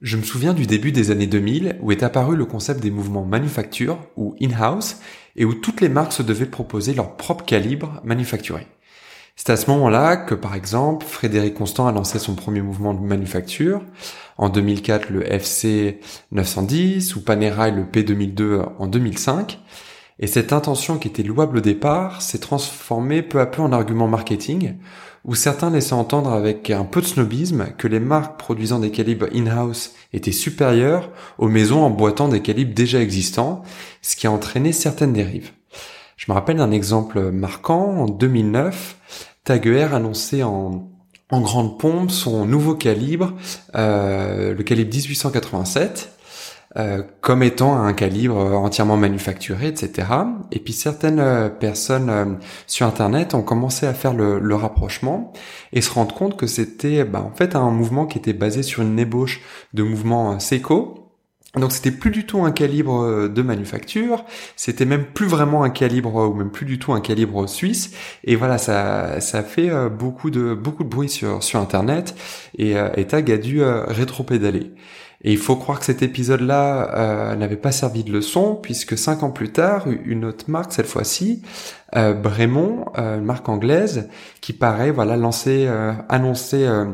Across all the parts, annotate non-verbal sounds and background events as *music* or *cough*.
Je me souviens du début des années 2000 où est apparu le concept des mouvements manufacture ou in-house et où toutes les marques se devaient proposer leur propre calibre manufacturé. C'est à ce moment-là que, par exemple, Frédéric Constant a lancé son premier mouvement de manufacture. En 2004, le FC 910 ou Panerai le P2002 en 2005. Et cette intention qui était louable au départ s'est transformée peu à peu en argument marketing, où certains laissaient entendre avec un peu de snobisme que les marques produisant des calibres in-house étaient supérieures aux maisons emboîtant des calibres déjà existants, ce qui a entraîné certaines dérives. Je me rappelle d'un exemple marquant, en 2009, Taguer annonçait en, en grande pompe son nouveau calibre, euh, le calibre 1887, euh, comme étant un calibre entièrement manufacturé, etc. Et puis certaines euh, personnes euh, sur Internet ont commencé à faire le, le rapprochement et se rendre compte que c'était bah, en fait un mouvement qui était basé sur une ébauche de mouvement Seiko, donc c'était plus du tout un calibre de manufacture, c'était même plus vraiment un calibre ou même plus du tout un calibre suisse. Et voilà, ça ça fait beaucoup de beaucoup de bruit sur sur internet et, et Tag a dû rétropédaler. Et il faut croire que cet épisode-là euh, n'avait pas servi de leçon, puisque cinq ans plus tard, une autre marque, cette fois-ci, euh, Bremont, euh, une marque anglaise, qui paraît voilà lancer, euh, annoncer euh,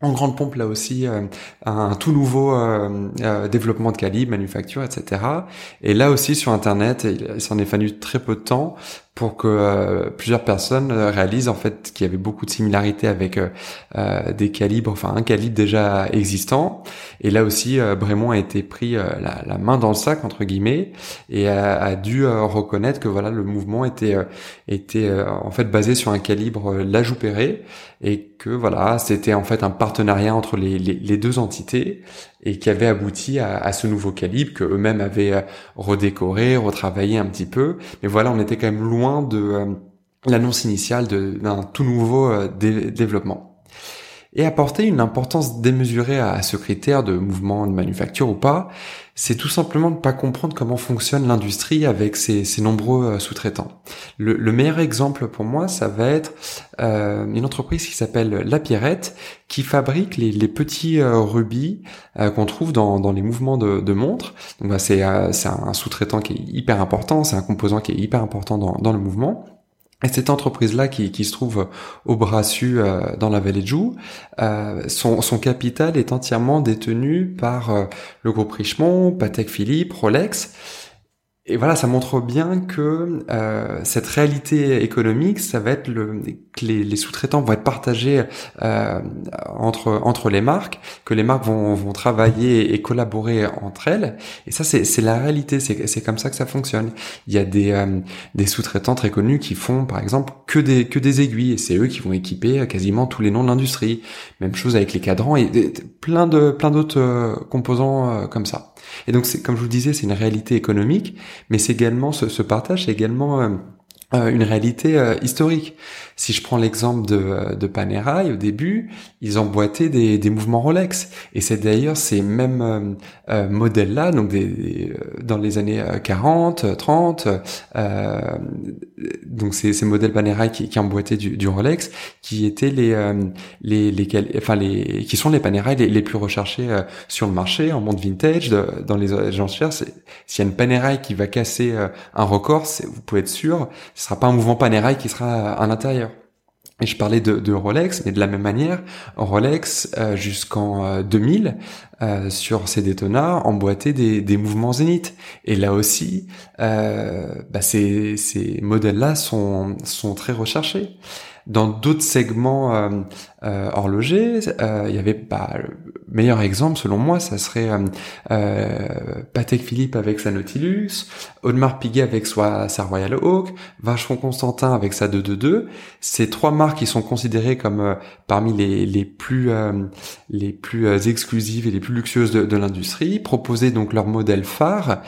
en grande pompe là aussi un tout nouveau développement de calibre, manufacture, etc. Et là aussi sur Internet, il s'en est fallu très peu de temps pour que euh, plusieurs personnes euh, réalisent en fait qu'il y avait beaucoup de similarités avec euh, des calibres, enfin un calibre déjà existant. Et là aussi, Brémond a été pris la, la, main dans le sac entre guillemets et a, dû reconnaître que voilà le mouvement était était en fait basé sur un calibre Lajoupéré et que voilà c'était en fait un partenariat entre les, deux entités et qui avait abouti à, ce nouveau calibre que eux-mêmes avaient redécoré, retravaillé un petit peu. Mais voilà, on était quand même loin de euh, l'annonce initiale d'un tout nouveau euh, développement. Et apporter une importance démesurée à, ce critère de mouvement de manufacture ou pas, c'est tout simplement ne pas comprendre comment fonctionne l'industrie avec ses, nombreux euh, sous-traitants. Le, meilleur exemple pour moi, ça va être une entreprise qui s'appelle La Pierrette, qui fabrique les, petits rubis qu'on trouve dans, les mouvements de, montres. Donc bah, c'est un sous-traitant qui est hyper important, c'est un composant qui est hyper important dans, dans le mouvement. Et cette entreprise-là, qui, qui, se trouve au Brassus euh, dans la vallée de Joux, euh, son, son, capital est entièrement détenu par euh, le groupe Richemont, Patek Philippe, Rolex. Et voilà, ça montre bien que euh, cette réalité économique, ça va être le, que les, sous-traitants vont être partagés euh, entre entre les marques, que les marques vont, vont travailler et collaborer entre elles. Et ça, c'est la réalité. C'est comme ça que ça fonctionne. Il y a des euh, des sous-traitants très connus qui font, par exemple, que des que des aiguilles, et c'est eux qui vont équiper quasiment tous les noms de l'industrie. Même chose avec les cadrans et plein de plein d'autres euh, composants euh, comme ça. Et donc, c'est comme je vous disais, c'est une réalité économique, mais c'est également ce, ce partage, c'est également euh, euh, une réalité euh, historique. Si je prends l'exemple de, euh, de Panerai, au début, ils emboîtaient des, des mouvements Rolex. Et c'est d'ailleurs ces mêmes modèles-là, donc des, dans les années 40, 30, donc ces, ces modèles Panerai qui, qui emboîtaient du, du, Rolex, qui étaient les, les, les, enfin les, qui sont les Panerai les, les, plus recherchés sur le marché en monde vintage, dans les agences chères. S'il y a une Panerai qui va casser un record, vous pouvez être sûr, ce sera pas un mouvement Panerai qui sera à l'intérieur. Et je parlais de, de, Rolex, mais de la même manière, Rolex euh, jusqu'en 2000 euh, euh, sur ses Daytona emboîtait des, des mouvements zénith. Et là aussi, euh, bah ces, ces modèles-là sont, sont très recherchés. Dans d'autres segments euh, euh, horlogers, il y avait bah, le meilleur exemple selon moi, ça serait Patek Philippe avec sa Nautilus, Audemars Piguet avec sa, Royal Oak, Vacheron Constantin avec sa 222. Ces trois marques qui sont considérées comme parmi les, les plus les plus exclusives et les plus luxueuses de, de l'industrie, proposaient donc leur modèle phare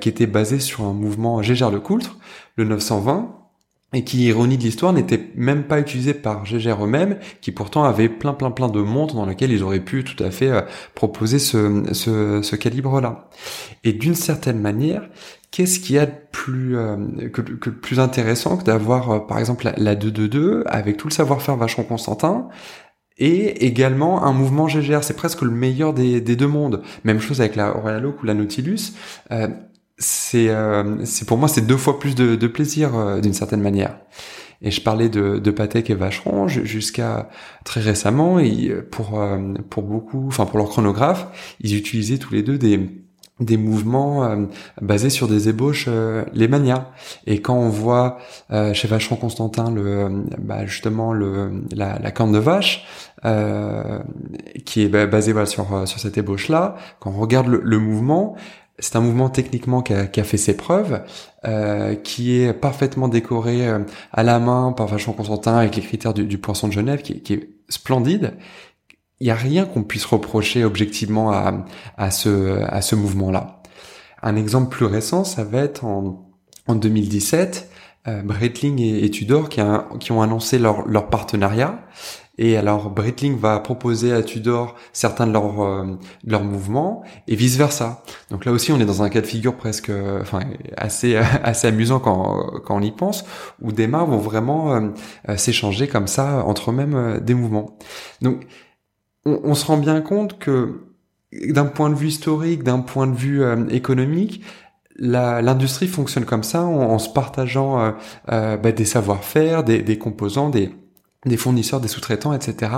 qui était basé sur un mouvement Gégère le Coultre, le 920, et qui, ironie de l'histoire, n'était même pas utilisé par Gégère eux-mêmes, qui pourtant avaient plein plein plein de montres dans lesquelles ils auraient pu tout à fait euh, proposer ce, ce, ce calibre-là. Et d'une certaine manière, qu'est-ce qu'il y a de plus euh, que, que, plus intéressant que d'avoir euh, par exemple la, la 222 avec tout le savoir-faire vachement Constantin et également un mouvement GGR, c'est presque le meilleur des, des, deux mondes. Même chose avec la Oak ou la Nautilus. Euh, c'est euh, pour moi c'est deux fois plus de, de plaisir euh, d'une certaine manière. Et je parlais de, de Patek et Vacheron jusqu'à très récemment. Et pour euh, pour beaucoup, enfin pour leur chronographe, ils utilisaient tous les deux des des mouvements basés sur des ébauches les manias et quand on voit chez Vacheron Constantin le bah, justement le la, la corne de vache qui est basée voilà, sur sur cette ébauche là quand on regarde le, le mouvement c'est un mouvement techniquement qui a, qui a fait ses preuves, euh, qui est parfaitement décoré euh, à la main par Vachon Constantin avec les critères du, poisson de Genève, qui, qui est splendide. Il n'y a rien qu'on puisse reprocher objectivement à, à ce, à ce mouvement-là. Un exemple plus récent, ça va être en, en 2017, euh, Breitling et, et Tudor qui, a, qui, ont annoncé leur, leur partenariat et alors Breitling va proposer à Tudor certains de leurs euh, leurs mouvements et vice versa. Donc là aussi on est dans un cas de figure presque enfin assez *laughs* assez amusant quand quand on y pense où des marques vont vraiment euh, s'échanger comme ça entre eux-mêmes euh, des mouvements. Donc on, on, se rend bien compte que d'un point de vue historique, d'un point de vue économique, l'industrie fonctionne comme ça en, en se partageant bah, des savoir-faire, des, des composants, des des fournisseurs, des sous-traitants, etc.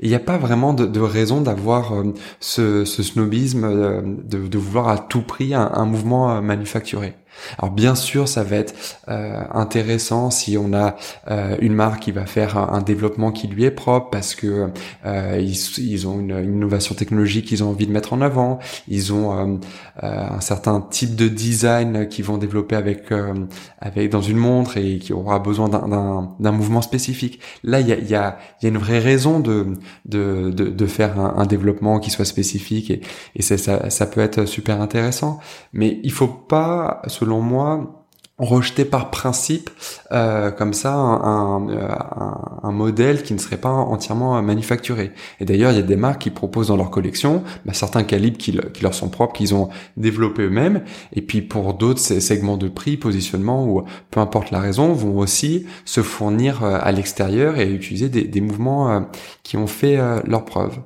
il n'y a pas vraiment de, raison d'avoir euh, ce, snobisme, euh, de, vouloir à tout prix un, un mouvement euh, manufacturé. Alors bien sûr, ça va être euh, intéressant si on a euh, une marque qui va faire un, développement qui lui est propre parce que euh, ils, ont une, une, innovation technologique qu'ils ont envie de mettre en avant, ils ont un certain type de design qu'ils vont développer avec avec dans une montre et qui aura besoin d'un mouvement spécifique. Là, il y a, y, a, y a une vraie raison de de, de, de faire un, un, développement qui soit spécifique et, et ça, ça peut être super intéressant. Mais il faut pas selon moi, rejeter par principe euh, comme ça un, un, modèle qui ne serait pas entièrement manufacturé. Et d'ailleurs, il y a des marques qui proposent dans leur collection bah, certains calibres qui, leur sont propres, qu'ils ont développés eux-mêmes. Et puis pour d'autres segments de prix, positionnement ou peu importe la raison, vont aussi se fournir euh, à l'extérieur et utiliser des, des mouvements euh, qui ont fait euh, leurs preuves.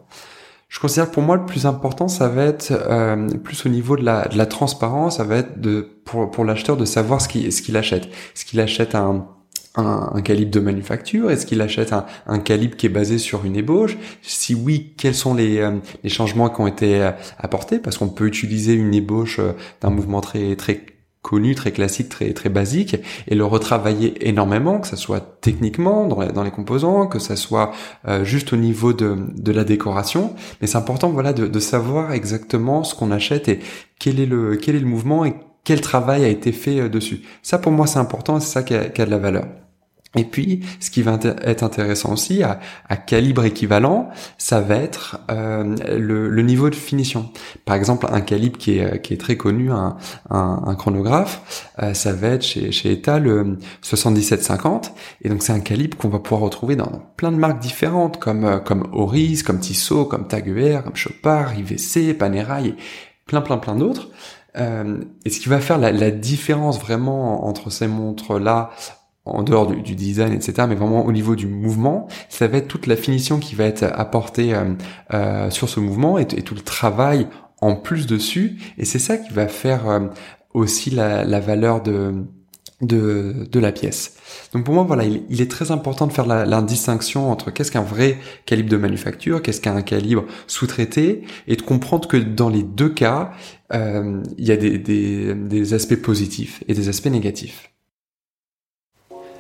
Je considère que pour moi le plus important, ça va être euh, plus au niveau de la, de la transparence, ça va être de pour, pour l'acheteur de savoir ce qu'il ce qu'il achète. Est-ce qu'il achète un, un, un, calibre de manufacture? Est-ce qu'il achète un, un, calibre qui est basé sur une ébauche? Si oui, quels sont les, euh, les changements qui ont été euh, apportés? Parce qu'on peut utiliser une ébauche euh, d'un mouvement très très connu, très classique, très très basique, et le retravailler énormément, que ça soit techniquement dans les, dans les composants, que ça soit euh, juste au niveau de, de la décoration. Mais c'est important, voilà, de, de savoir exactement ce qu'on achète et quel est le quel est le mouvement et quel travail a été fait euh, dessus. Ça, pour moi, c'est important, c'est ça qui a, qui a de la valeur. Et puis, ce qui va être intéressant aussi, à, à calibre équivalent, ça va être euh, le, le, niveau de finition. Par exemple, un calibre qui est, qui est très connu, un, un, chronographe, euh, ça va être chez, chez ETA le 7750. Et donc, c'est un calibre qu'on va pouvoir retrouver dans plein de marques différentes, comme, euh, comme Oris, comme Tissot, comme Tag Heuer, comme Chopard, IVC, Panerai, et plein, plein, plein d'autres. Euh, et ce qui va faire la, la différence vraiment entre ces montres-là en dehors du, design, etc., mais vraiment au niveau du mouvement, ça va être toute la finition qui va être apportée euh, euh, sur ce mouvement et, tout le travail en plus dessus. Et c'est ça qui va faire euh, aussi la, valeur de, de, la pièce. Donc pour moi, voilà, il, est très important de faire la, distinction entre qu'est-ce qu'un vrai calibre de manufacture, qu'est-ce qu'un calibre sous-traité, et de comprendre que dans les deux cas, il y a des, des, des aspects positifs et des aspects négatifs.